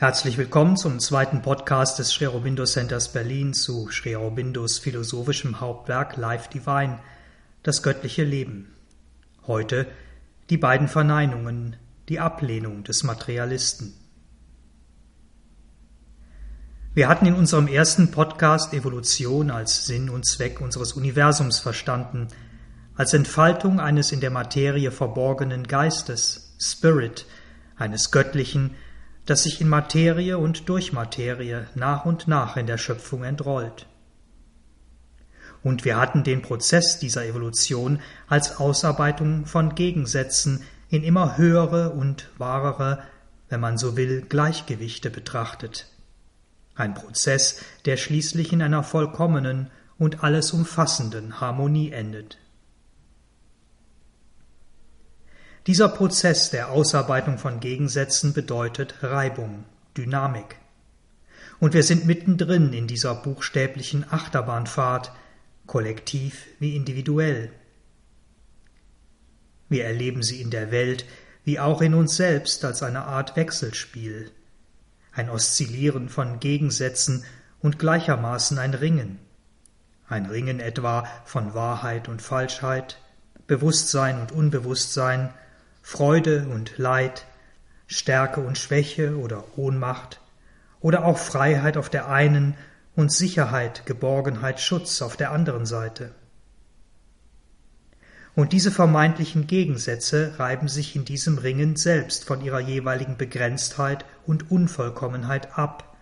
Herzlich willkommen zum zweiten Podcast des Sri Aurobindo Centers Berlin zu Sri Aurobindos philosophischem Hauptwerk Life Divine, das göttliche Leben. Heute die beiden Verneinungen, die Ablehnung des Materialisten. Wir hatten in unserem ersten Podcast Evolution als Sinn und Zweck unseres Universums verstanden, als Entfaltung eines in der Materie verborgenen Geistes, Spirit, eines göttlichen, das sich in Materie und durch Materie nach und nach in der Schöpfung entrollt. Und wir hatten den Prozess dieser Evolution als Ausarbeitung von Gegensätzen in immer höhere und wahrere, wenn man so will, Gleichgewichte betrachtet. Ein Prozess, der schließlich in einer vollkommenen und alles umfassenden Harmonie endet. Dieser Prozess der Ausarbeitung von Gegensätzen bedeutet Reibung, Dynamik. Und wir sind mittendrin in dieser buchstäblichen Achterbahnfahrt, kollektiv wie individuell. Wir erleben sie in der Welt wie auch in uns selbst als eine Art Wechselspiel, ein Oszillieren von Gegensätzen und gleichermaßen ein Ringen, ein Ringen etwa von Wahrheit und Falschheit, Bewusstsein und Unbewusstsein, Freude und Leid, Stärke und Schwäche oder Ohnmacht, oder auch Freiheit auf der einen und Sicherheit, Geborgenheit, Schutz auf der anderen Seite. Und diese vermeintlichen Gegensätze reiben sich in diesem Ringen selbst von ihrer jeweiligen Begrenztheit und Unvollkommenheit ab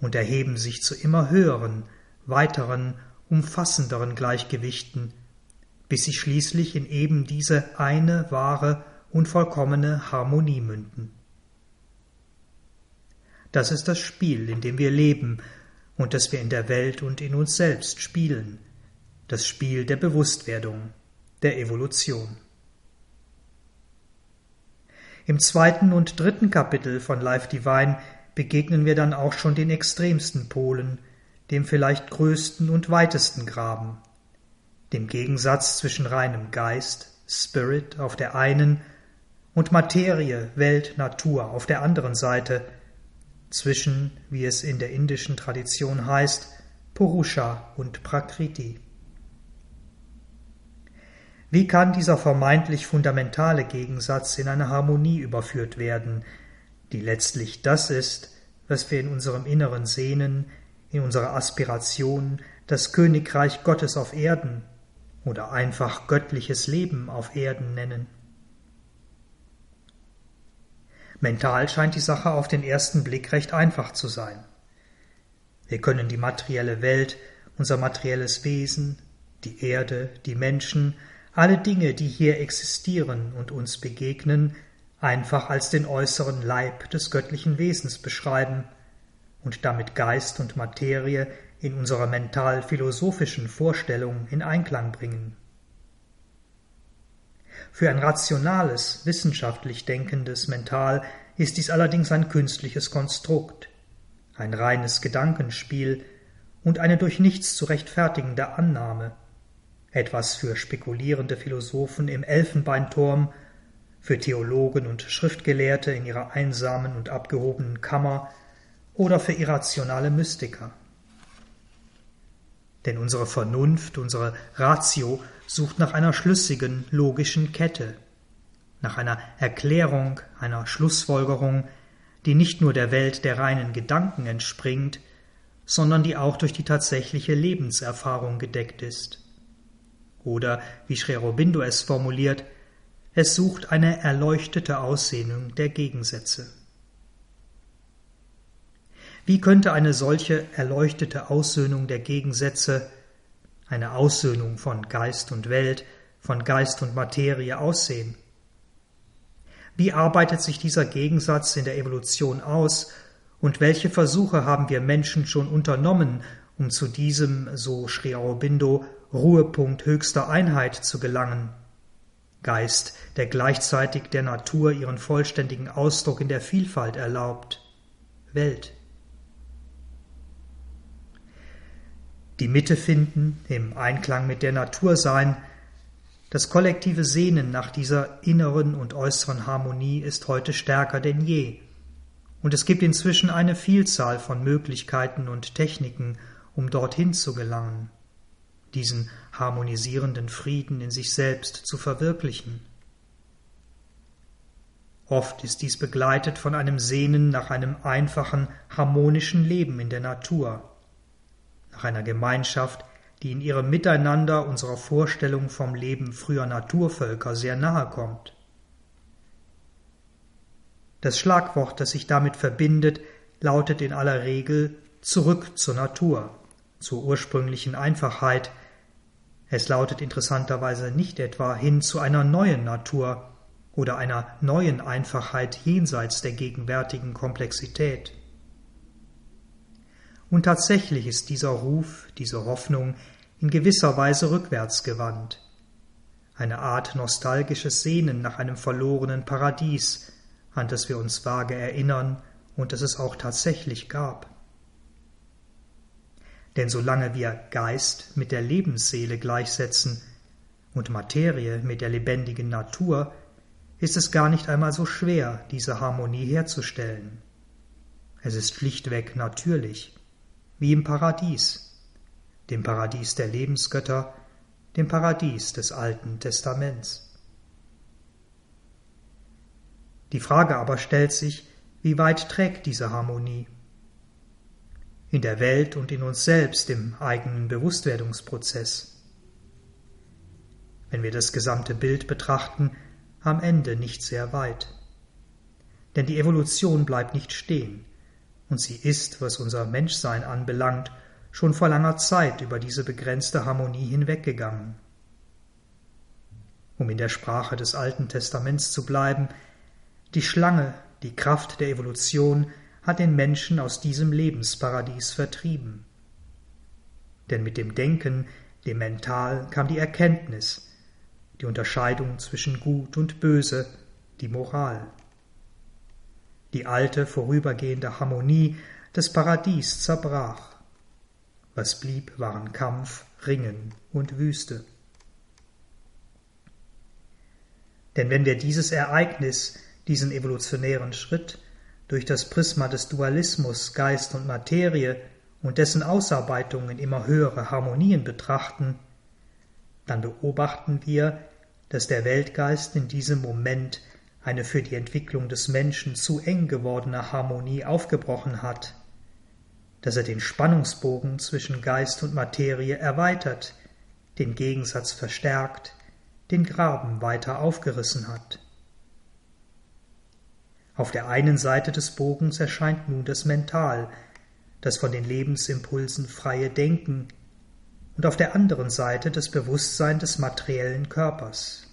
und erheben sich zu immer höheren, weiteren, umfassenderen Gleichgewichten, bis sie schließlich in eben diese eine wahre und vollkommene Harmonie münden. Das ist das Spiel, in dem wir leben und das wir in der Welt und in uns selbst spielen, das Spiel der Bewusstwerdung, der Evolution. Im zweiten und dritten Kapitel von Life Divine begegnen wir dann auch schon den extremsten Polen, dem vielleicht größten und weitesten Graben, dem Gegensatz zwischen reinem Geist, Spirit auf der einen und Materie, Welt, Natur auf der anderen Seite, zwischen, wie es in der indischen Tradition heißt, Purusha und Prakriti. Wie kann dieser vermeintlich fundamentale Gegensatz in eine Harmonie überführt werden, die letztlich das ist, was wir in unserem Inneren sehnen, in unserer Aspiration, das Königreich Gottes auf Erden oder einfach göttliches Leben auf Erden nennen? Mental scheint die Sache auf den ersten Blick recht einfach zu sein. Wir können die materielle Welt, unser materielles Wesen, die Erde, die Menschen, alle Dinge, die hier existieren und uns begegnen, einfach als den äußeren Leib des göttlichen Wesens beschreiben und damit Geist und Materie in unserer mental-philosophischen Vorstellung in Einklang bringen. Für ein rationales, wissenschaftlich denkendes Mental ist dies allerdings ein künstliches Konstrukt, ein reines Gedankenspiel und eine durch nichts zu rechtfertigende Annahme, etwas für spekulierende Philosophen im Elfenbeinturm, für Theologen und Schriftgelehrte in ihrer einsamen und abgehobenen Kammer oder für irrationale Mystiker. Denn unsere Vernunft, unsere Ratio sucht nach einer schlüssigen, logischen Kette, nach einer Erklärung, einer Schlussfolgerung, die nicht nur der Welt der reinen Gedanken entspringt, sondern die auch durch die tatsächliche Lebenserfahrung gedeckt ist. Oder, wie Sri es formuliert, es sucht eine erleuchtete Aussehnung der Gegensätze. Wie könnte eine solche erleuchtete Aussöhnung der Gegensätze eine Aussöhnung von Geist und Welt, von Geist und Materie aussehen? Wie arbeitet sich dieser Gegensatz in der Evolution aus und welche Versuche haben wir Menschen schon unternommen, um zu diesem, so Sri Aurobindo, Ruhepunkt höchster Einheit zu gelangen? Geist, der gleichzeitig der Natur ihren vollständigen Ausdruck in der Vielfalt erlaubt. Welt. Die Mitte finden, im Einklang mit der Natur sein. Das kollektive Sehnen nach dieser inneren und äußeren Harmonie ist heute stärker denn je. und es gibt inzwischen eine Vielzahl von Möglichkeiten und Techniken, um dorthin zu gelangen, diesen harmonisierenden Frieden in sich selbst zu verwirklichen. Oft ist dies begleitet von einem Sehnen nach einem einfachen, harmonischen Leben in der Natur, nach einer Gemeinschaft, die in ihrem Miteinander unserer Vorstellung vom Leben früher Naturvölker sehr nahe kommt. Das Schlagwort, das sich damit verbindet, lautet in aller Regel zurück zur Natur, zur ursprünglichen Einfachheit. Es lautet interessanterweise nicht etwa hin zu einer neuen Natur oder einer neuen Einfachheit jenseits der gegenwärtigen Komplexität. Und tatsächlich ist dieser Ruf, diese Hoffnung in gewisser Weise rückwärts gewandt. Eine Art nostalgisches Sehnen nach einem verlorenen Paradies, an das wir uns vage erinnern und das es auch tatsächlich gab. Denn solange wir Geist mit der Lebensseele gleichsetzen und Materie mit der lebendigen Natur, ist es gar nicht einmal so schwer, diese Harmonie herzustellen. Es ist schlichtweg natürlich, wie im Paradies, dem Paradies der Lebensgötter, dem Paradies des Alten Testaments. Die Frage aber stellt sich, wie weit trägt diese Harmonie? In der Welt und in uns selbst im eigenen Bewusstwerdungsprozess. Wenn wir das gesamte Bild betrachten, am Ende nicht sehr weit. Denn die Evolution bleibt nicht stehen, und sie ist, was unser Menschsein anbelangt, schon vor langer Zeit über diese begrenzte Harmonie hinweggegangen. Um in der Sprache des Alten Testaments zu bleiben, die Schlange, die Kraft der Evolution, hat den Menschen aus diesem Lebensparadies vertrieben. Denn mit dem Denken, dem Mental, kam die Erkenntnis, die Unterscheidung zwischen Gut und Böse, die Moral. Die alte, vorübergehende Harmonie des Paradies zerbrach. Was blieb, waren Kampf, Ringen und Wüste. Denn wenn wir dieses Ereignis diesen evolutionären Schritt durch das Prisma des Dualismus Geist und Materie und dessen Ausarbeitungen immer höhere Harmonien betrachten, dann beobachten wir, dass der Weltgeist in diesem Moment eine für die Entwicklung des Menschen zu eng gewordene Harmonie aufgebrochen hat, dass er den Spannungsbogen zwischen Geist und Materie erweitert, den Gegensatz verstärkt, den Graben weiter aufgerissen hat. Auf der einen Seite des Bogens erscheint nun das Mental, das von den Lebensimpulsen freie Denken, und auf der anderen Seite das Bewusstsein des materiellen Körpers.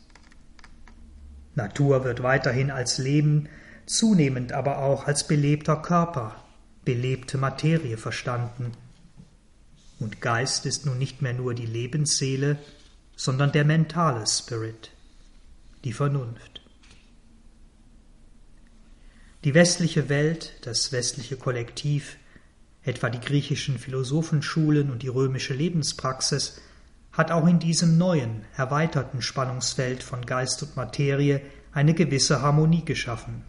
Natur wird weiterhin als Leben, zunehmend aber auch als belebter Körper, belebte Materie verstanden. Und Geist ist nun nicht mehr nur die Lebensseele, sondern der mentale Spirit, die Vernunft. Die westliche Welt, das westliche Kollektiv, etwa die griechischen Philosophenschulen und die römische Lebenspraxis, hat auch in diesem neuen, erweiterten Spannungsfeld von Geist und Materie eine gewisse Harmonie geschaffen.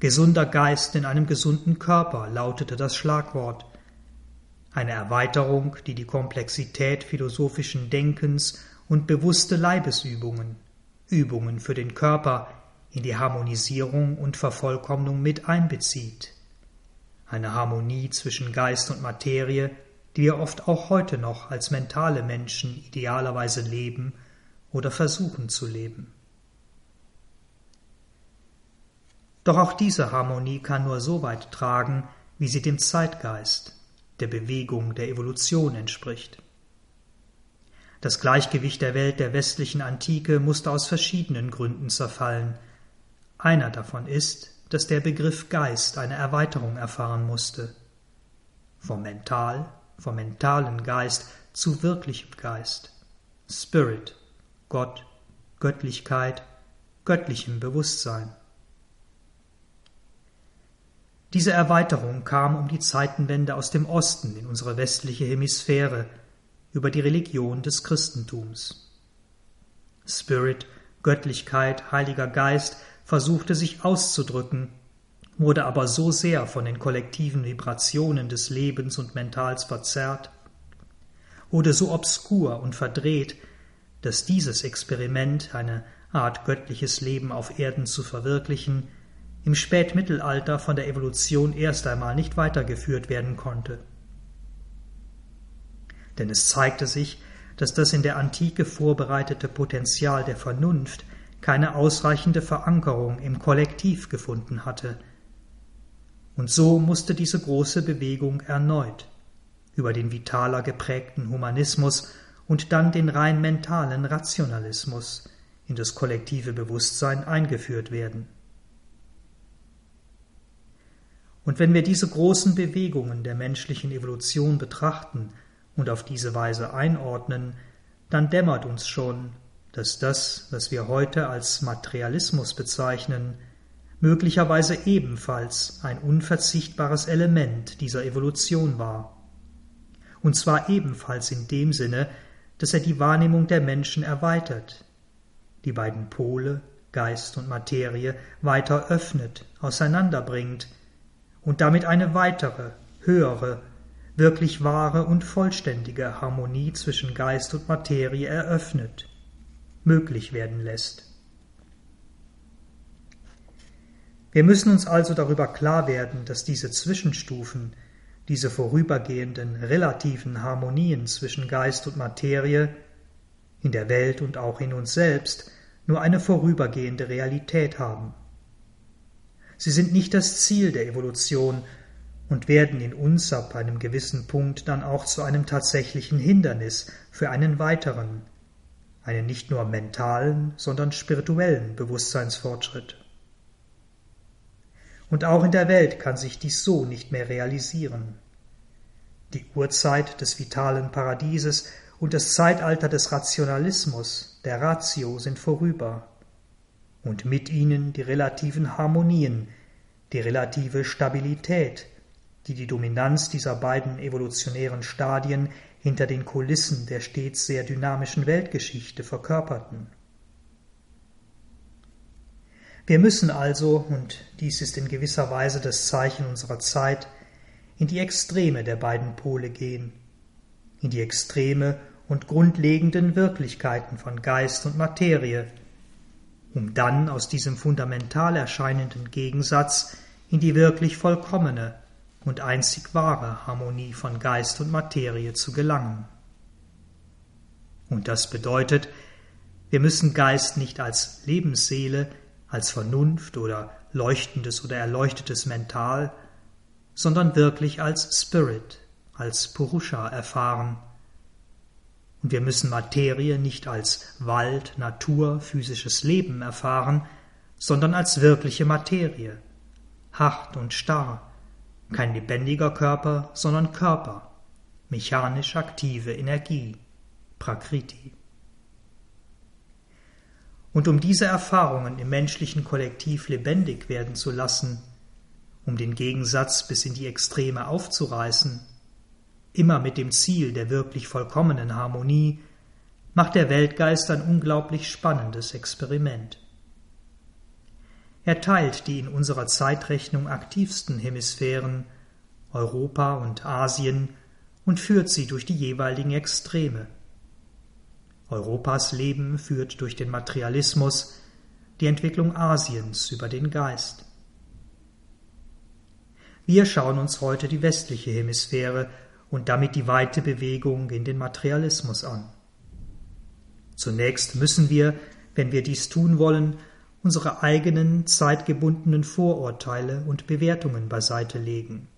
Gesunder Geist in einem gesunden Körper lautete das Schlagwort, eine Erweiterung, die die Komplexität philosophischen Denkens und bewusste Leibesübungen, Übungen für den Körper in die Harmonisierung und Vervollkommnung mit einbezieht. Eine Harmonie zwischen Geist und Materie, die wir oft auch heute noch als mentale Menschen idealerweise leben oder versuchen zu leben. Doch auch diese Harmonie kann nur so weit tragen, wie sie dem Zeitgeist, der Bewegung der Evolution entspricht. Das Gleichgewicht der Welt der westlichen Antike musste aus verschiedenen Gründen zerfallen, einer davon ist, dass der Begriff Geist eine Erweiterung erfahren musste. Vom Mental, vom mentalen Geist zu wirklichem Geist. Spirit, Gott, Göttlichkeit, göttlichem Bewusstsein. Diese Erweiterung kam um die Zeitenwende aus dem Osten in unsere westliche Hemisphäre über die Religion des Christentums. Spirit, Göttlichkeit, Heiliger Geist versuchte sich auszudrücken, wurde aber so sehr von den kollektiven Vibrationen des Lebens und Mentals verzerrt, wurde so obskur und verdreht, dass dieses Experiment, eine Art göttliches Leben auf Erden zu verwirklichen, im Spätmittelalter von der Evolution erst einmal nicht weitergeführt werden konnte. Denn es zeigte sich, dass das in der Antike vorbereitete Potenzial der Vernunft keine ausreichende Verankerung im Kollektiv gefunden hatte. Und so musste diese große Bewegung erneut über den vitaler geprägten Humanismus und dann den rein mentalen Rationalismus in das kollektive Bewusstsein eingeführt werden. Und wenn wir diese großen Bewegungen der menschlichen Evolution betrachten und auf diese Weise einordnen, dann dämmert uns schon, dass das, was wir heute als Materialismus bezeichnen, möglicherweise ebenfalls ein unverzichtbares Element dieser Evolution war. Und zwar ebenfalls in dem Sinne, dass er die Wahrnehmung der Menschen erweitert, die beiden Pole, Geist und Materie, weiter öffnet, auseinanderbringt und damit eine weitere, höhere, wirklich wahre und vollständige Harmonie zwischen Geist und Materie eröffnet, möglich werden lässt. Wir müssen uns also darüber klar werden, dass diese Zwischenstufen, diese vorübergehenden relativen Harmonien zwischen Geist und Materie in der Welt und auch in uns selbst nur eine vorübergehende Realität haben. Sie sind nicht das Ziel der Evolution und werden in uns ab einem gewissen Punkt dann auch zu einem tatsächlichen Hindernis für einen weiteren, einen nicht nur mentalen, sondern spirituellen Bewusstseinsfortschritt. Und auch in der Welt kann sich dies so nicht mehr realisieren. Die Urzeit des vitalen Paradieses und das Zeitalter des Rationalismus, der Ratio, sind vorüber, und mit ihnen die relativen Harmonien, die relative Stabilität, die die Dominanz dieser beiden evolutionären Stadien hinter den Kulissen der stets sehr dynamischen Weltgeschichte verkörperten. Wir müssen also, und dies ist in gewisser Weise das Zeichen unserer Zeit, in die Extreme der beiden Pole gehen, in die Extreme und grundlegenden Wirklichkeiten von Geist und Materie, um dann aus diesem fundamental erscheinenden Gegensatz in die wirklich vollkommene und einzig wahre Harmonie von Geist und Materie zu gelangen. Und das bedeutet, wir müssen Geist nicht als Lebensseele, als Vernunft oder leuchtendes oder erleuchtetes Mental, sondern wirklich als Spirit, als Purusha erfahren, und wir müssen Materie nicht als Wald, Natur, physisches Leben erfahren, sondern als wirkliche Materie, hart und starr, kein lebendiger Körper, sondern Körper, mechanisch aktive Energie, Prakriti. Und um diese Erfahrungen im menschlichen Kollektiv lebendig werden zu lassen, um den Gegensatz bis in die Extreme aufzureißen, immer mit dem Ziel der wirklich vollkommenen Harmonie, macht der Weltgeist ein unglaublich spannendes Experiment. Er teilt die in unserer Zeitrechnung aktivsten Hemisphären, Europa und Asien, und führt sie durch die jeweiligen Extreme. Europas Leben führt durch den Materialismus, die Entwicklung Asiens über den Geist. Wir schauen uns heute die westliche Hemisphäre und damit die weite Bewegung in den Materialismus an. Zunächst müssen wir, wenn wir dies tun wollen, unsere eigenen zeitgebundenen Vorurteile und Bewertungen beiseite legen.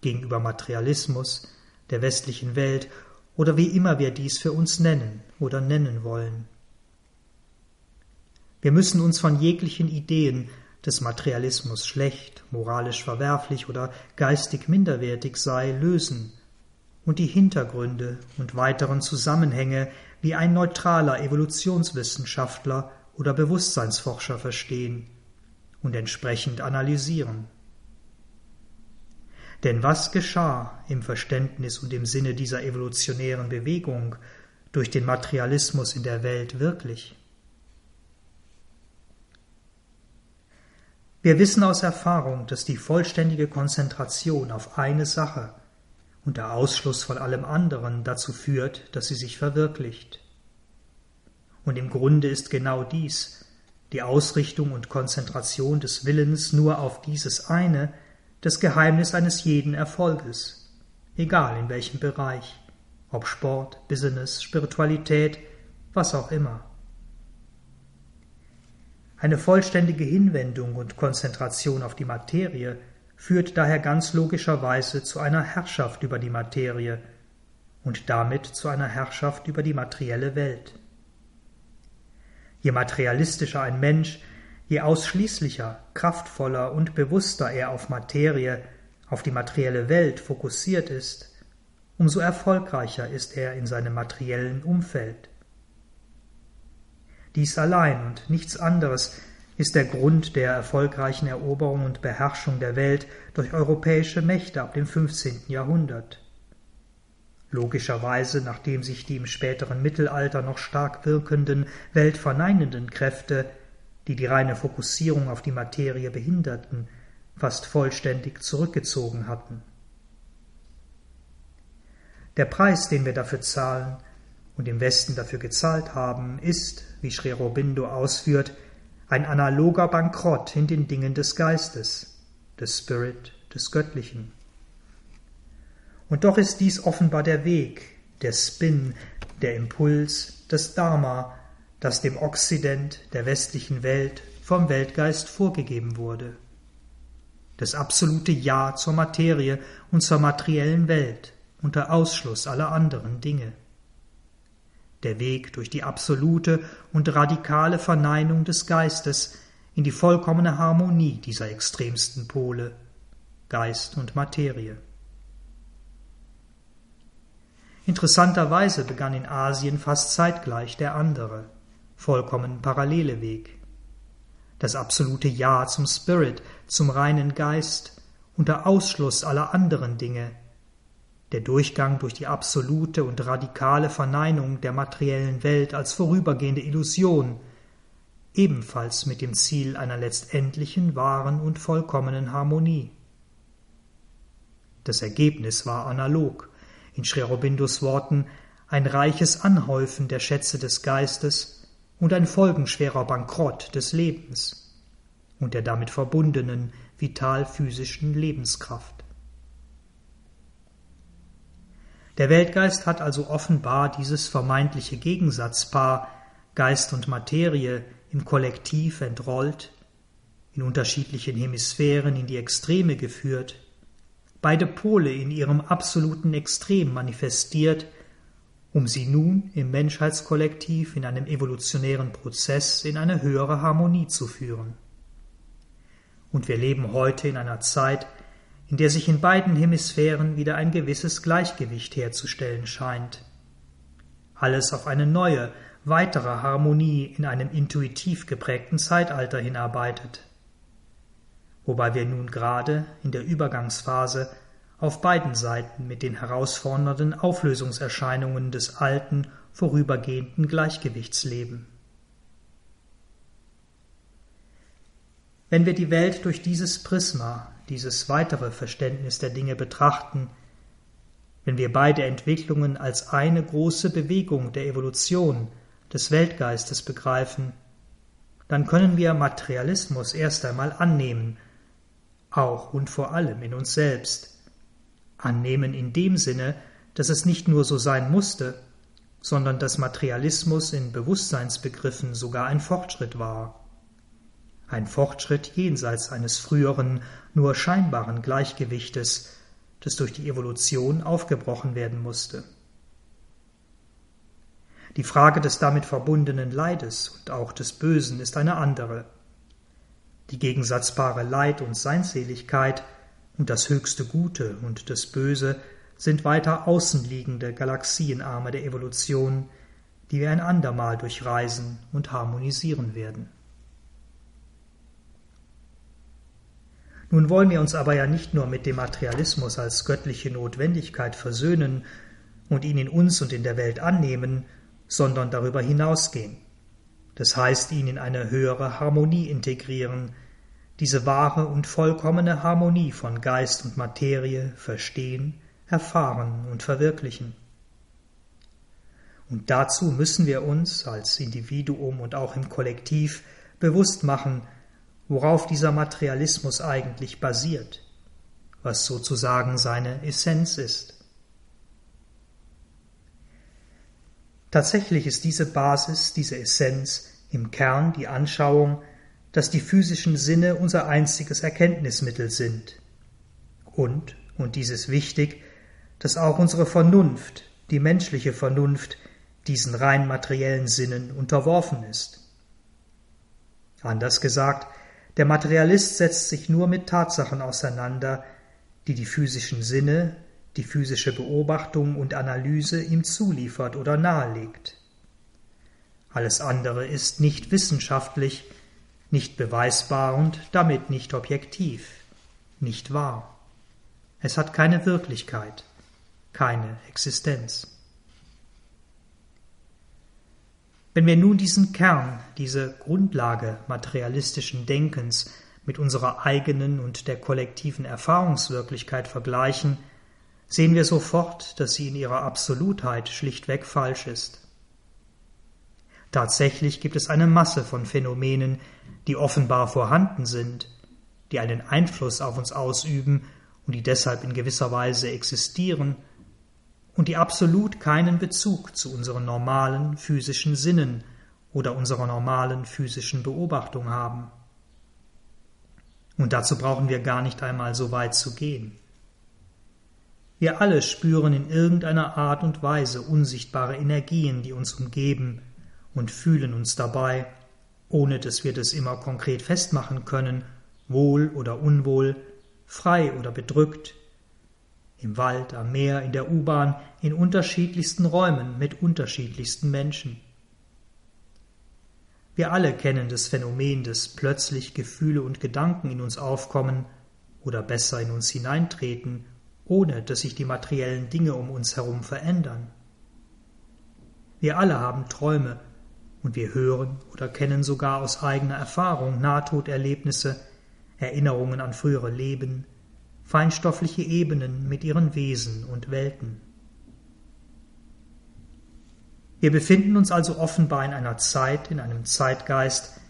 Gegenüber Materialismus, der westlichen Welt oder wie immer wir dies für uns nennen oder nennen wollen. Wir müssen uns von jeglichen Ideen des Materialismus schlecht, moralisch verwerflich oder geistig minderwertig sei, lösen und die Hintergründe und weiteren Zusammenhänge wie ein neutraler Evolutionswissenschaftler oder Bewusstseinsforscher verstehen und entsprechend analysieren. Denn was geschah im Verständnis und im Sinne dieser evolutionären Bewegung durch den Materialismus in der Welt wirklich? Wir wissen aus Erfahrung, dass die vollständige Konzentration auf eine Sache und der Ausschluss von allem anderen dazu führt, dass sie sich verwirklicht. Und im Grunde ist genau dies, die Ausrichtung und Konzentration des Willens nur auf dieses eine, das Geheimnis eines jeden Erfolges, egal in welchem Bereich, ob Sport, Business, Spiritualität, was auch immer. Eine vollständige Hinwendung und Konzentration auf die Materie führt daher ganz logischerweise zu einer Herrschaft über die Materie und damit zu einer Herrschaft über die materielle Welt. Je materialistischer ein Mensch, je ausschließlicher, kraftvoller und bewusster er auf Materie, auf die materielle Welt fokussiert ist, umso erfolgreicher ist er in seinem materiellen Umfeld. Dies allein und nichts anderes ist der Grund der erfolgreichen Eroberung und Beherrschung der Welt durch europäische Mächte ab dem 15. Jahrhundert. Logischerweise, nachdem sich die im späteren Mittelalter noch stark wirkenden, weltverneinenden Kräfte, die die reine Fokussierung auf die Materie behinderten, fast vollständig zurückgezogen hatten. Der Preis, den wir dafür zahlen, und im Westen dafür gezahlt haben, ist, wie Sri Aurobindo ausführt, ein analoger Bankrott in den Dingen des Geistes, des Spirit, des Göttlichen. Und doch ist dies offenbar der Weg, der Spin, der Impuls, das Dharma, das dem Okzident der westlichen Welt vom Weltgeist vorgegeben wurde. Das absolute Ja zur Materie und zur materiellen Welt unter Ausschluss aller anderen Dinge der Weg durch die absolute und radikale Verneinung des Geistes in die vollkommene Harmonie dieser extremsten Pole Geist und Materie. Interessanterweise begann in Asien fast zeitgleich der andere, vollkommen parallele Weg. Das absolute Ja zum Spirit, zum reinen Geist, unter Ausschluss aller anderen Dinge, der Durchgang durch die absolute und radikale Verneinung der materiellen Welt als vorübergehende Illusion, ebenfalls mit dem Ziel einer letztendlichen wahren und vollkommenen Harmonie. Das Ergebnis war analog, in Sri Worten ein reiches Anhäufen der Schätze des Geistes und ein folgenschwerer Bankrott des Lebens und der damit verbundenen vital-physischen Lebenskraft. Der Weltgeist hat also offenbar dieses vermeintliche Gegensatzpaar Geist und Materie im Kollektiv entrollt, in unterschiedlichen Hemisphären in die Extreme geführt, beide Pole in ihrem absoluten Extrem manifestiert, um sie nun im Menschheitskollektiv in einem evolutionären Prozess in eine höhere Harmonie zu führen. Und wir leben heute in einer Zeit, in der sich in beiden Hemisphären wieder ein gewisses Gleichgewicht herzustellen scheint. Alles auf eine neue, weitere Harmonie in einem intuitiv geprägten Zeitalter hinarbeitet. Wobei wir nun gerade in der Übergangsphase auf beiden Seiten mit den herausfordernden Auflösungserscheinungen des alten, vorübergehenden Gleichgewichts leben. Wenn wir die Welt durch dieses Prisma, dieses weitere Verständnis der Dinge betrachten, wenn wir beide Entwicklungen als eine große Bewegung der Evolution des Weltgeistes begreifen, dann können wir Materialismus erst einmal annehmen, auch und vor allem in uns selbst. Annehmen in dem Sinne, dass es nicht nur so sein musste, sondern dass Materialismus in Bewusstseinsbegriffen sogar ein Fortschritt war ein Fortschritt jenseits eines früheren, nur scheinbaren Gleichgewichtes, das durch die Evolution aufgebrochen werden musste. Die Frage des damit verbundenen Leides und auch des Bösen ist eine andere. Die gegensatzbare Leid und Seinseligkeit und das höchste Gute und das Böse sind weiter außenliegende Galaxienarme der Evolution, die wir ein andermal durchreisen und harmonisieren werden. Nun wollen wir uns aber ja nicht nur mit dem Materialismus als göttliche Notwendigkeit versöhnen und ihn in uns und in der Welt annehmen, sondern darüber hinausgehen. Das heißt, ihn in eine höhere Harmonie integrieren, diese wahre und vollkommene Harmonie von Geist und Materie verstehen, erfahren und verwirklichen. Und dazu müssen wir uns als Individuum und auch im Kollektiv bewusst machen, worauf dieser Materialismus eigentlich basiert, was sozusagen seine Essenz ist. Tatsächlich ist diese Basis, diese Essenz im Kern die Anschauung, dass die physischen Sinne unser einziges Erkenntnismittel sind. Und, und dies ist wichtig, dass auch unsere Vernunft, die menschliche Vernunft, diesen rein materiellen Sinnen unterworfen ist. Anders gesagt, der Materialist setzt sich nur mit Tatsachen auseinander, die die physischen Sinne, die physische Beobachtung und Analyse ihm zuliefert oder nahelegt. Alles andere ist nicht wissenschaftlich, nicht beweisbar und damit nicht objektiv, nicht wahr. Es hat keine Wirklichkeit, keine Existenz. Wenn wir nun diesen Kern, diese Grundlage materialistischen Denkens mit unserer eigenen und der kollektiven Erfahrungswirklichkeit vergleichen, sehen wir sofort, dass sie in ihrer Absolutheit schlichtweg falsch ist. Tatsächlich gibt es eine Masse von Phänomenen, die offenbar vorhanden sind, die einen Einfluss auf uns ausüben und die deshalb in gewisser Weise existieren und die absolut keinen Bezug zu unseren normalen physischen Sinnen oder unserer normalen physischen Beobachtung haben. Und dazu brauchen wir gar nicht einmal so weit zu gehen. Wir alle spüren in irgendeiner Art und Weise unsichtbare Energien, die uns umgeben, und fühlen uns dabei, ohne dass wir das immer konkret festmachen können, wohl oder unwohl, frei oder bedrückt, im Wald, am Meer, in der U-Bahn, in unterschiedlichsten Räumen mit unterschiedlichsten Menschen. Wir alle kennen das Phänomen, dass plötzlich Gefühle und Gedanken in uns aufkommen oder besser in uns hineintreten ohne dass sich die materiellen Dinge um uns herum verändern. Wir alle haben Träume und wir hören oder kennen sogar aus eigener Erfahrung Nahtoderlebnisse, Erinnerungen an frühere Leben, feinstoffliche Ebenen mit ihren Wesen und Welten. Wir befinden uns also offenbar in einer Zeit, in einem Zeitgeist,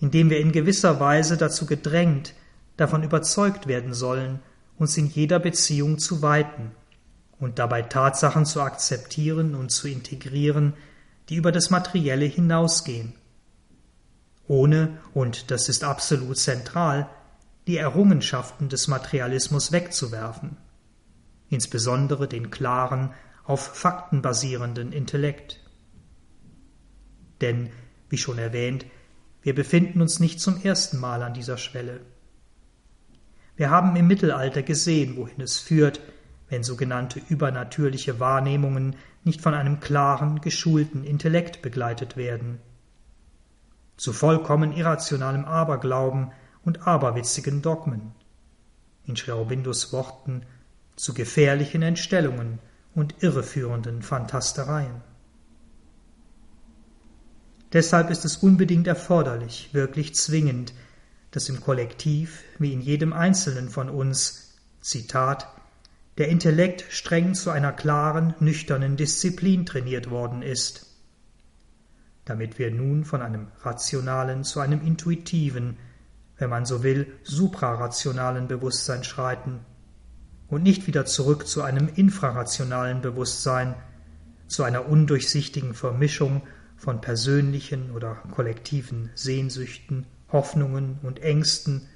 in dem wir in gewisser Weise dazu gedrängt, davon überzeugt werden sollen, uns in jeder Beziehung zu weiten und dabei Tatsachen zu akzeptieren und zu integrieren, die über das Materielle hinausgehen, ohne, und das ist absolut zentral, die Errungenschaften des Materialismus wegzuwerfen, insbesondere den klaren, auf Fakten basierenden Intellekt. Denn, wie schon erwähnt, wir befinden uns nicht zum ersten Mal an dieser Schwelle. Wir haben im Mittelalter gesehen, wohin es führt, wenn sogenannte übernatürliche Wahrnehmungen nicht von einem klaren, geschulten Intellekt begleitet werden. Zu vollkommen irrationalem Aberglauben und aberwitzigen Dogmen. In Sri Aurobindos Worten zu gefährlichen Entstellungen und irreführenden Fantastereien. Deshalb ist es unbedingt erforderlich, wirklich zwingend, dass im Kollektiv wie in jedem Einzelnen von uns, Zitat, der Intellekt streng zu einer klaren, nüchternen Disziplin trainiert worden ist, damit wir nun von einem rationalen zu einem intuitiven, wenn man so will, suprarationalen Bewusstsein schreiten und nicht wieder zurück zu einem infrarationalen Bewusstsein, zu einer undurchsichtigen Vermischung von persönlichen oder kollektiven Sehnsüchten Hoffnungen und Ängsten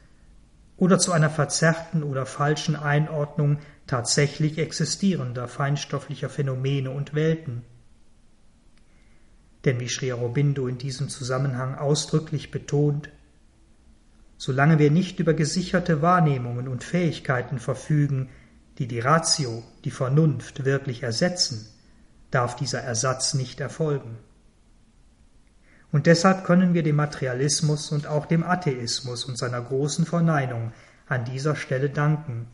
oder zu einer verzerrten oder falschen Einordnung tatsächlich existierender feinstofflicher Phänomene und Welten. Denn wie Sri Aurobindo in diesem Zusammenhang ausdrücklich betont, solange wir nicht über gesicherte Wahrnehmungen und Fähigkeiten verfügen, die die Ratio, die Vernunft wirklich ersetzen, darf dieser Ersatz nicht erfolgen. Und deshalb können wir dem Materialismus und auch dem Atheismus und seiner großen Verneinung an dieser Stelle danken,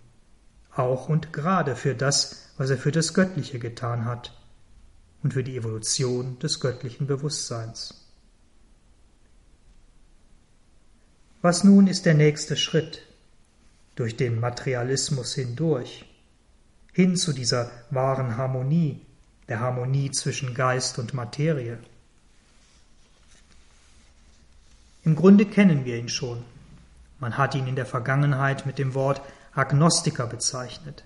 auch und gerade für das, was er für das Göttliche getan hat und für die Evolution des göttlichen Bewusstseins. Was nun ist der nächste Schritt durch den Materialismus hindurch, hin zu dieser wahren Harmonie, der Harmonie zwischen Geist und Materie? Im Grunde kennen wir ihn schon. Man hat ihn in der Vergangenheit mit dem Wort Agnostiker bezeichnet,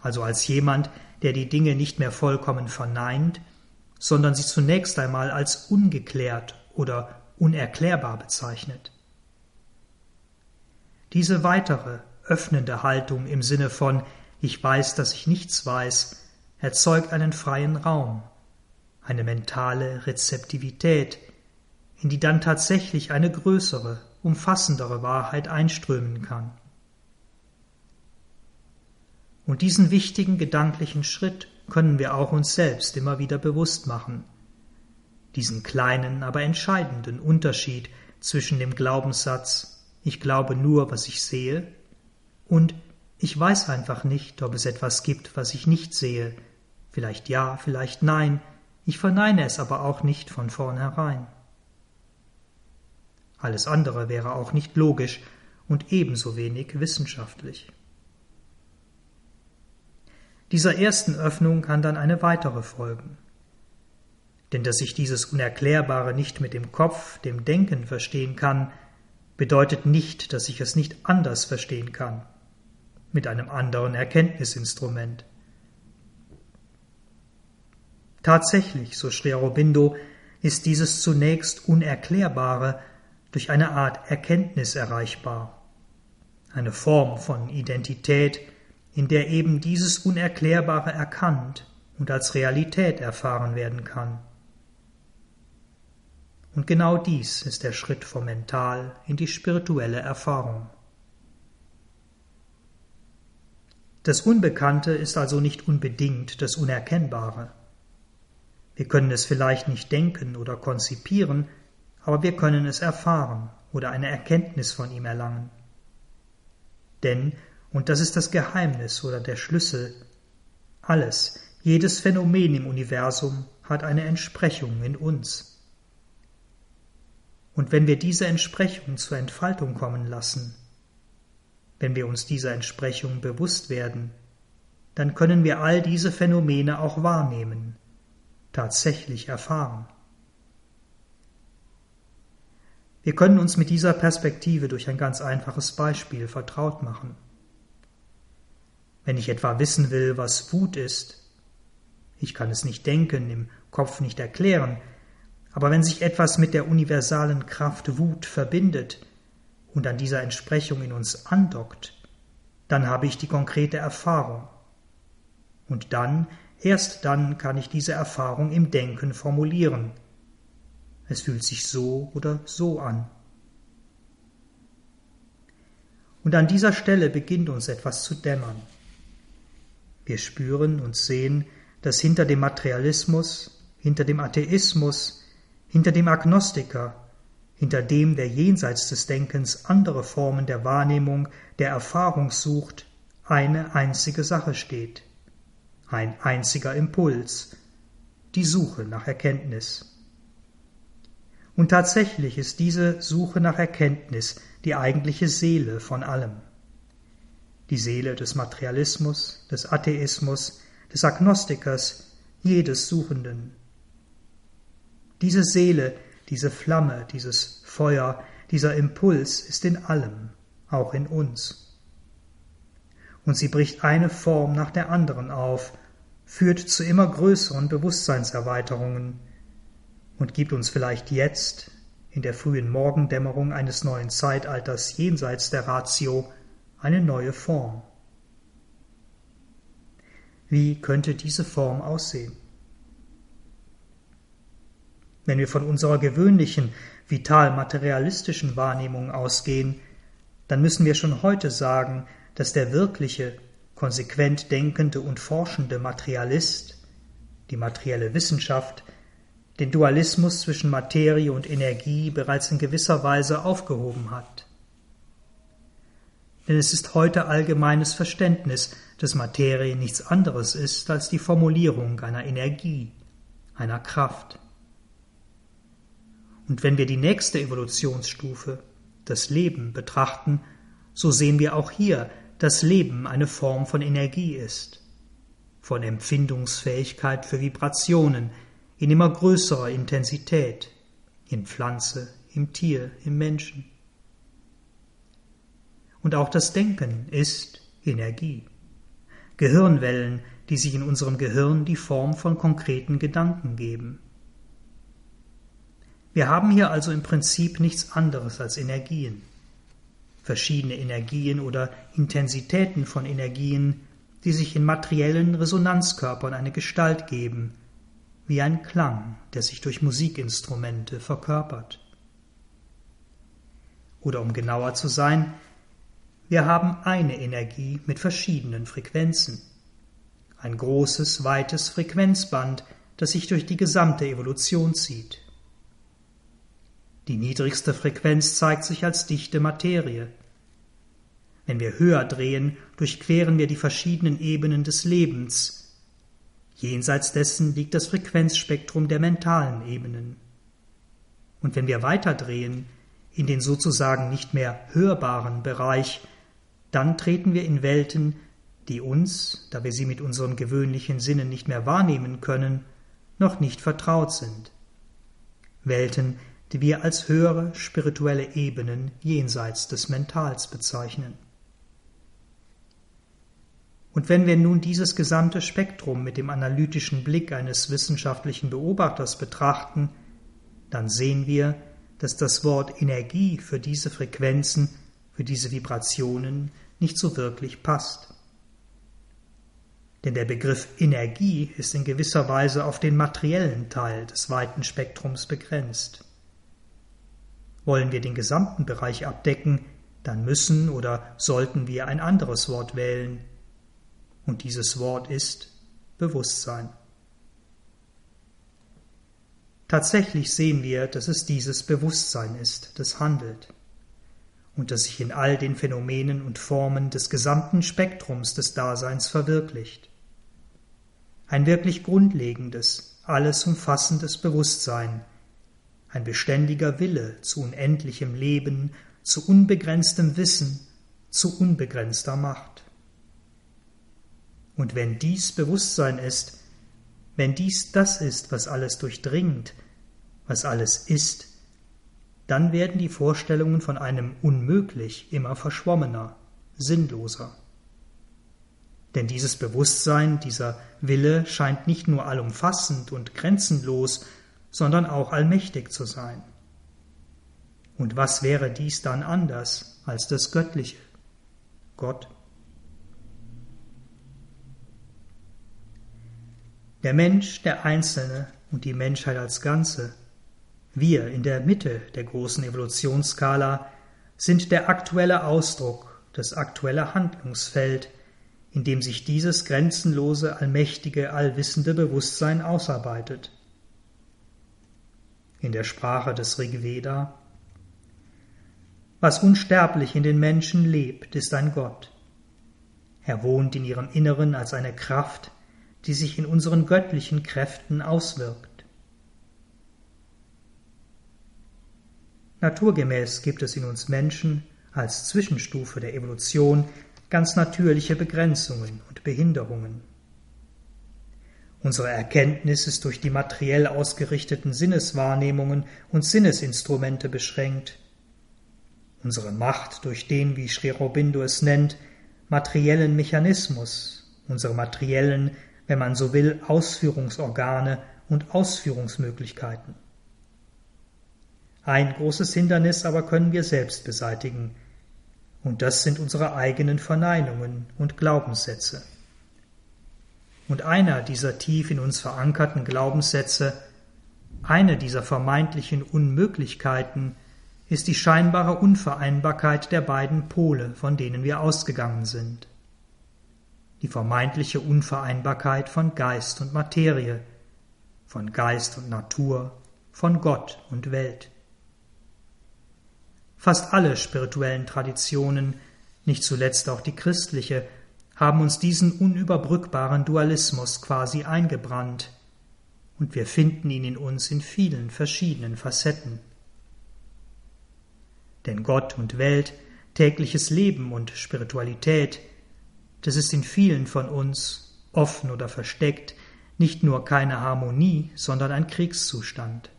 also als jemand, der die Dinge nicht mehr vollkommen verneint, sondern sie zunächst einmal als ungeklärt oder unerklärbar bezeichnet. Diese weitere, öffnende Haltung im Sinne von ich weiß, dass ich nichts weiß, erzeugt einen freien Raum, eine mentale Rezeptivität, in die dann tatsächlich eine größere, umfassendere Wahrheit einströmen kann. Und diesen wichtigen gedanklichen Schritt können wir auch uns selbst immer wieder bewusst machen. Diesen kleinen, aber entscheidenden Unterschied zwischen dem Glaubenssatz ich glaube nur, was ich sehe, und ich weiß einfach nicht, ob es etwas gibt, was ich nicht sehe, vielleicht ja, vielleicht nein, ich verneine es aber auch nicht von vornherein. Alles andere wäre auch nicht logisch und ebenso wenig wissenschaftlich. Dieser ersten Öffnung kann dann eine weitere folgen. Denn dass ich dieses Unerklärbare nicht mit dem Kopf, dem Denken verstehen kann, bedeutet nicht, dass ich es nicht anders verstehen kann, mit einem anderen Erkenntnisinstrument. Tatsächlich, so Sri Aurobindo, ist dieses zunächst Unerklärbare durch eine Art Erkenntnis erreichbar, eine Form von Identität, in der eben dieses Unerklärbare erkannt und als Realität erfahren werden kann. Und genau dies ist der Schritt vom Mental in die spirituelle Erfahrung. Das Unbekannte ist also nicht unbedingt das Unerkennbare. Wir können es vielleicht nicht denken oder konzipieren, aber wir können es erfahren oder eine Erkenntnis von ihm erlangen. Denn, und das ist das Geheimnis oder der Schlüssel, alles, jedes Phänomen im Universum hat eine Entsprechung in uns. Und wenn wir diese Entsprechung zur Entfaltung kommen lassen, wenn wir uns dieser Entsprechung bewusst werden, dann können wir all diese Phänomene auch wahrnehmen, tatsächlich erfahren. Wir können uns mit dieser Perspektive durch ein ganz einfaches Beispiel vertraut machen. Wenn ich etwa wissen will, was Wut ist, ich kann es nicht denken, im Kopf nicht erklären, aber wenn sich etwas mit der universalen Kraft Wut verbindet und an dieser Entsprechung in uns andockt, dann habe ich die konkrete Erfahrung. Und dann, erst dann kann ich diese Erfahrung im Denken formulieren. Es fühlt sich so oder so an. Und an dieser Stelle beginnt uns etwas zu dämmern. Wir spüren und sehen, dass hinter dem Materialismus, hinter dem Atheismus, hinter dem Agnostiker, hinter dem, der jenseits des Denkens andere Formen der Wahrnehmung, der Erfahrung sucht, eine einzige Sache steht, ein einziger Impuls, die Suche nach Erkenntnis. Und tatsächlich ist diese Suche nach Erkenntnis die eigentliche Seele von allem. Die Seele des Materialismus, des Atheismus, des Agnostikers, jedes Suchenden. Diese Seele, diese Flamme, dieses Feuer, dieser Impuls ist in allem, auch in uns. Und sie bricht eine Form nach der anderen auf, führt zu immer größeren Bewusstseinserweiterungen und gibt uns vielleicht jetzt, in der frühen Morgendämmerung eines neuen Zeitalters jenseits der Ratio, eine neue Form. Wie könnte diese Form aussehen? Wenn wir von unserer gewöhnlichen, vital materialistischen Wahrnehmung ausgehen, dann müssen wir schon heute sagen, dass der wirkliche, konsequent denkende und forschende Materialist, die materielle Wissenschaft, den Dualismus zwischen Materie und Energie bereits in gewisser Weise aufgehoben hat. Denn es ist heute allgemeines Verständnis, dass Materie nichts anderes ist als die Formulierung einer Energie, einer Kraft. Und wenn wir die nächste Evolutionsstufe, das Leben, betrachten, so sehen wir auch hier, dass Leben eine Form von Energie ist, von Empfindungsfähigkeit für Vibrationen in immer größerer Intensität, in Pflanze, im Tier, im Menschen. Und auch das Denken ist Energie. Gehirnwellen, die sich in unserem Gehirn die Form von konkreten Gedanken geben. Wir haben hier also im Prinzip nichts anderes als Energien. Verschiedene Energien oder Intensitäten von Energien, die sich in materiellen Resonanzkörpern eine Gestalt geben, wie ein Klang, der sich durch Musikinstrumente verkörpert. Oder um genauer zu sein, wir haben eine Energie mit verschiedenen Frequenzen. Ein großes, weites Frequenzband, das sich durch die gesamte Evolution zieht. Die niedrigste Frequenz zeigt sich als dichte Materie. Wenn wir höher drehen, durchqueren wir die verschiedenen Ebenen des Lebens. Jenseits dessen liegt das Frequenzspektrum der mentalen Ebenen. Und wenn wir weiter drehen, in den sozusagen nicht mehr hörbaren Bereich, dann treten wir in Welten, die uns, da wir sie mit unseren gewöhnlichen Sinnen nicht mehr wahrnehmen können, noch nicht vertraut sind. Welten, die wir als höhere spirituelle Ebenen jenseits des Mentals bezeichnen. Und wenn wir nun dieses gesamte Spektrum mit dem analytischen Blick eines wissenschaftlichen Beobachters betrachten, dann sehen wir, dass das Wort Energie für diese Frequenzen, für diese Vibrationen nicht so wirklich passt. Denn der Begriff Energie ist in gewisser Weise auf den materiellen Teil des weiten Spektrums begrenzt. Wollen wir den gesamten Bereich abdecken, dann müssen oder sollten wir ein anderes Wort wählen. Und dieses Wort ist Bewusstsein. Tatsächlich sehen wir, dass es dieses Bewusstsein ist, das handelt und das sich in all den Phänomenen und Formen des gesamten Spektrums des Daseins verwirklicht. Ein wirklich grundlegendes, alles umfassendes Bewusstsein, ein beständiger Wille zu unendlichem Leben, zu unbegrenztem Wissen, zu unbegrenzter Macht. Und wenn dies Bewusstsein ist, wenn dies das ist, was alles durchdringt, was alles ist, dann werden die Vorstellungen von einem Unmöglich immer verschwommener, sinnloser. Denn dieses Bewusstsein, dieser Wille scheint nicht nur allumfassend und grenzenlos, sondern auch allmächtig zu sein. Und was wäre dies dann anders als das Göttliche, Gott? Der Mensch, der Einzelne und die Menschheit als Ganze, wir in der Mitte der großen Evolutionsskala, sind der aktuelle Ausdruck, das aktuelle Handlungsfeld, in dem sich dieses grenzenlose, allmächtige, allwissende Bewusstsein ausarbeitet in der Sprache des Rigveda. Was unsterblich in den Menschen lebt, ist ein Gott. Er wohnt in ihrem Inneren als eine Kraft, die sich in unseren göttlichen Kräften auswirkt. Naturgemäß gibt es in uns Menschen als Zwischenstufe der Evolution ganz natürliche Begrenzungen und Behinderungen. Unsere Erkenntnis ist durch die materiell ausgerichteten Sinneswahrnehmungen und Sinnesinstrumente beschränkt. Unsere Macht durch den, wie Sri Aurobindo es nennt, materiellen Mechanismus, unsere materiellen, wenn man so will, Ausführungsorgane und Ausführungsmöglichkeiten. Ein großes Hindernis aber können wir selbst beseitigen, und das sind unsere eigenen Verneinungen und Glaubenssätze. Und einer dieser tief in uns verankerten Glaubenssätze, eine dieser vermeintlichen Unmöglichkeiten, ist die scheinbare Unvereinbarkeit der beiden Pole, von denen wir ausgegangen sind. Die vermeintliche Unvereinbarkeit von Geist und Materie, von Geist und Natur, von Gott und Welt. Fast alle spirituellen Traditionen, nicht zuletzt auch die christliche, haben uns diesen unüberbrückbaren Dualismus quasi eingebrannt, und wir finden ihn in uns in vielen verschiedenen Facetten. Denn Gott und Welt, tägliches Leben und Spiritualität, das ist in vielen von uns, offen oder versteckt, nicht nur keine Harmonie, sondern ein Kriegszustand,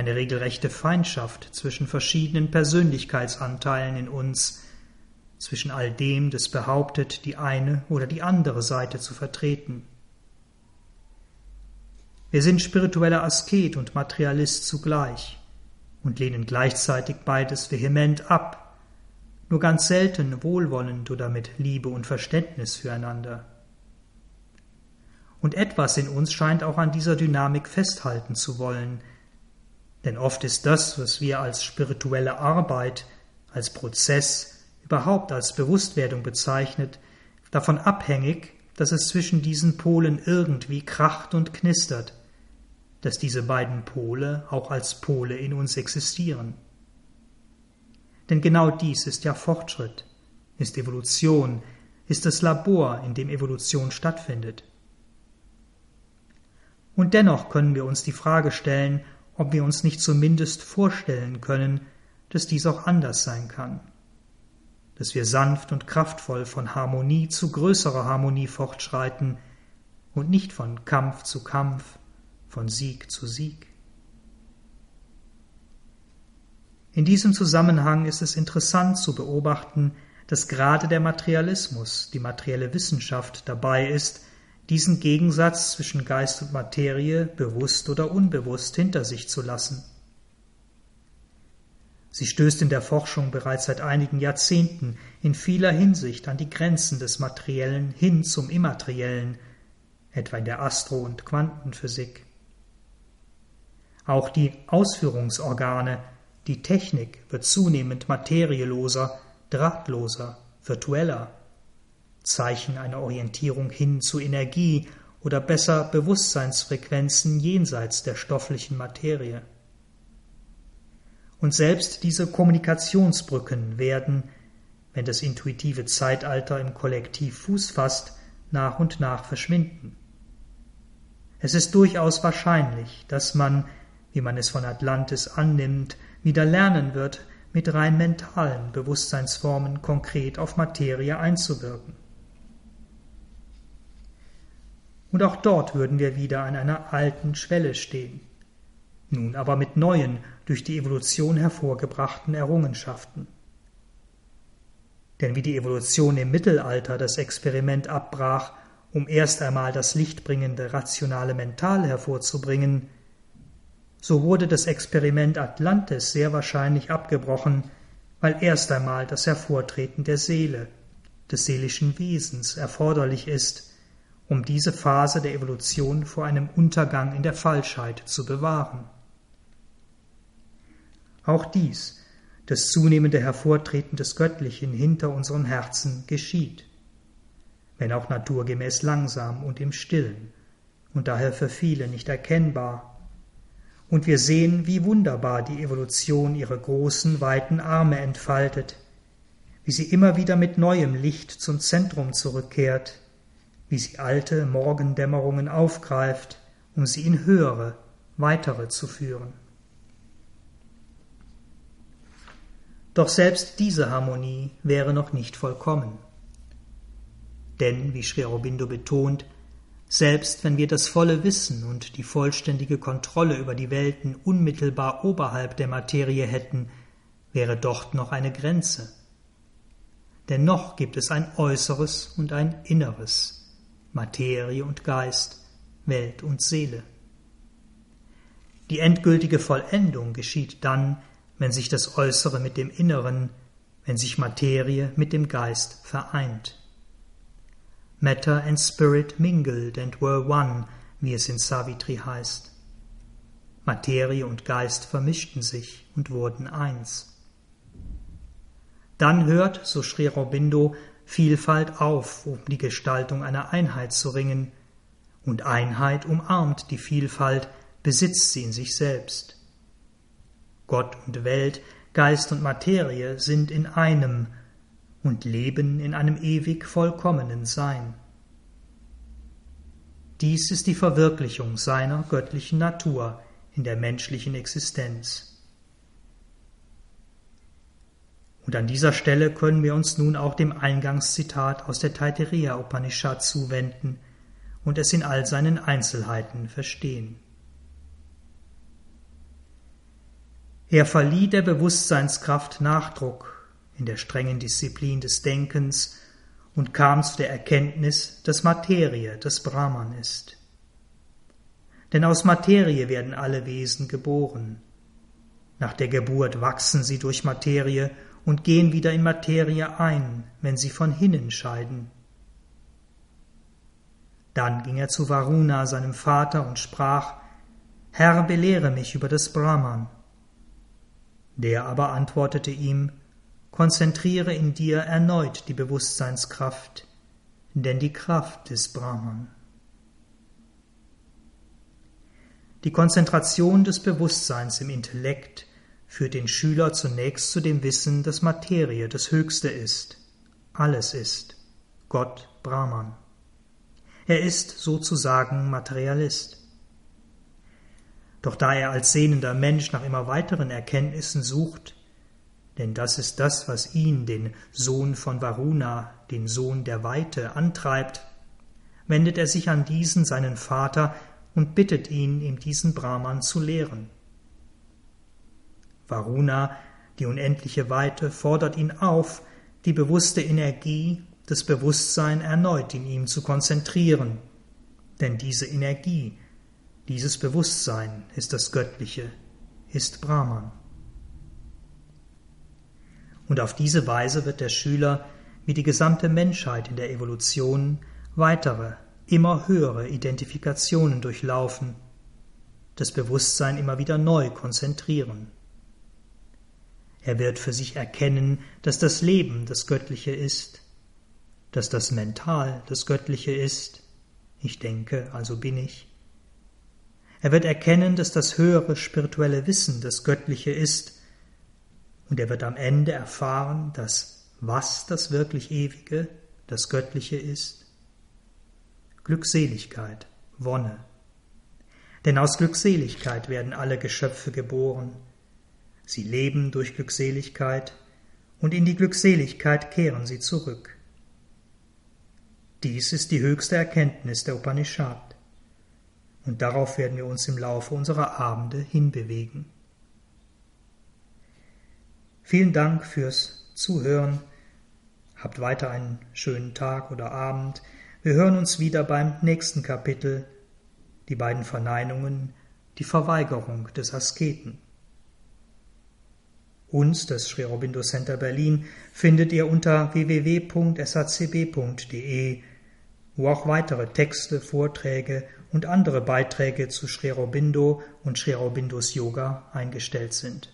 eine regelrechte Feindschaft zwischen verschiedenen Persönlichkeitsanteilen in uns, zwischen all dem, das behauptet, die eine oder die andere Seite zu vertreten. Wir sind spiritueller Asket und Materialist zugleich und lehnen gleichzeitig beides vehement ab, nur ganz selten wohlwollend oder mit Liebe und Verständnis füreinander. Und etwas in uns scheint auch an dieser Dynamik festhalten zu wollen, denn oft ist das, was wir als spirituelle Arbeit, als Prozess, überhaupt als Bewusstwerdung bezeichnet, davon abhängig, dass es zwischen diesen Polen irgendwie kracht und knistert, dass diese beiden Pole auch als Pole in uns existieren. Denn genau dies ist ja Fortschritt, ist Evolution, ist das Labor, in dem Evolution stattfindet. Und dennoch können wir uns die Frage stellen, ob wir uns nicht zumindest vorstellen können, dass dies auch anders sein kann, dass wir sanft und kraftvoll von Harmonie zu größerer Harmonie fortschreiten und nicht von Kampf zu Kampf, von Sieg zu Sieg. In diesem Zusammenhang ist es interessant zu beobachten, dass gerade der Materialismus, die materielle Wissenschaft dabei ist, diesen Gegensatz zwischen Geist und Materie bewusst oder unbewusst hinter sich zu lassen. Sie stößt in der Forschung bereits seit einigen Jahrzehnten in vieler Hinsicht an die Grenzen des Materiellen hin zum Immateriellen, etwa in der Astro- und Quantenphysik. Auch die Ausführungsorgane, die Technik wird zunehmend materieloser, drahtloser, virtueller. Zeichen einer Orientierung hin zu Energie oder besser Bewusstseinsfrequenzen jenseits der stofflichen Materie. Und selbst diese Kommunikationsbrücken werden, wenn das intuitive Zeitalter im Kollektiv Fuß fasst, nach und nach verschwinden. Es ist durchaus wahrscheinlich, dass man wie man es von Atlantis annimmt, wieder lernen wird, mit rein mentalen Bewusstseinsformen konkret auf Materie einzuwirken. Und auch dort würden wir wieder an einer alten Schwelle stehen, nun aber mit neuen, durch die Evolution hervorgebrachten Errungenschaften. Denn wie die Evolution im Mittelalter das Experiment abbrach, um erst einmal das lichtbringende rationale Mental hervorzubringen, so wurde das Experiment Atlantis sehr wahrscheinlich abgebrochen, weil erst einmal das Hervortreten der Seele, des seelischen Wesens erforderlich ist, um diese Phase der Evolution vor einem Untergang in der Falschheit zu bewahren. Auch dies, das zunehmende Hervortreten des Göttlichen hinter unseren Herzen geschieht, wenn auch naturgemäß langsam und im stillen und daher für viele nicht erkennbar und wir sehen, wie wunderbar die Evolution ihre großen, weiten Arme entfaltet, wie sie immer wieder mit neuem Licht zum Zentrum zurückkehrt, wie sie alte Morgendämmerungen aufgreift, um sie in höhere, weitere zu führen. Doch selbst diese Harmonie wäre noch nicht vollkommen. Denn, wie Sri betont, selbst wenn wir das volle Wissen und die vollständige Kontrolle über die Welten unmittelbar oberhalb der Materie hätten, wäre dort noch eine Grenze. Denn noch gibt es ein Äußeres und ein Inneres, Materie und Geist, Welt und Seele. Die endgültige Vollendung geschieht dann, wenn sich das Äußere mit dem Inneren, wenn sich Materie mit dem Geist vereint. Matter and Spirit mingled and were one, wie es in Savitri heißt. Materie und Geist vermischten sich und wurden eins. Dann hört, so Sri Aurobindo, Vielfalt auf, um die Gestaltung einer Einheit zu ringen, und Einheit umarmt die Vielfalt, besitzt sie in sich selbst. Gott und Welt, Geist und Materie sind in einem, und leben in einem ewig vollkommenen Sein. Dies ist die Verwirklichung seiner göttlichen Natur in der menschlichen Existenz. Und an dieser Stelle können wir uns nun auch dem Eingangszitat aus der Taittiriya Upanishad zuwenden und es in all seinen Einzelheiten verstehen. Er verlieh der Bewusstseinskraft Nachdruck in der strengen Disziplin des Denkens und kam zu der Erkenntnis, dass Materie das Brahman ist. Denn aus Materie werden alle Wesen geboren. Nach der Geburt wachsen sie durch Materie und gehen wieder in Materie ein, wenn sie von hinnen scheiden. Dann ging er zu Varuna, seinem Vater, und sprach, Herr, belehre mich über das Brahman. Der aber antwortete ihm, Konzentriere in dir erneut die Bewusstseinskraft, denn die Kraft ist Brahman. Die Konzentration des Bewusstseins im Intellekt führt den Schüler zunächst zu dem Wissen, dass Materie das Höchste ist, alles ist, Gott Brahman. Er ist sozusagen Materialist. Doch da er als sehnender Mensch nach immer weiteren Erkenntnissen sucht, denn das ist das, was ihn, den Sohn von Varuna, den Sohn der Weite, antreibt, wendet er sich an diesen seinen Vater und bittet ihn, ihm diesen Brahman zu lehren. Varuna, die unendliche Weite, fordert ihn auf, die bewusste Energie, das Bewusstsein erneut in ihm zu konzentrieren, denn diese Energie, dieses Bewusstsein ist das Göttliche, ist Brahman. Und auf diese Weise wird der Schüler, wie die gesamte Menschheit in der Evolution, weitere, immer höhere Identifikationen durchlaufen, das Bewusstsein immer wieder neu konzentrieren. Er wird für sich erkennen, dass das Leben das Göttliche ist, dass das Mental das Göttliche ist, ich denke, also bin ich. Er wird erkennen, dass das höhere spirituelle Wissen das Göttliche ist, und er wird am Ende erfahren, dass was das wirklich Ewige, das Göttliche ist? Glückseligkeit, Wonne. Denn aus Glückseligkeit werden alle Geschöpfe geboren. Sie leben durch Glückseligkeit und in die Glückseligkeit kehren sie zurück. Dies ist die höchste Erkenntnis der Upanishad. Und darauf werden wir uns im Laufe unserer Abende hinbewegen. Vielen Dank fürs Zuhören. Habt weiter einen schönen Tag oder Abend. Wir hören uns wieder beim nächsten Kapitel, die beiden Verneinungen, die Verweigerung des Asketen. Uns, das Sri Aurobindo Center Berlin, findet ihr unter www.sacb.de, wo auch weitere Texte, Vorträge und andere Beiträge zu Sri Aurobindo und Sri Aurobindos Yoga eingestellt sind.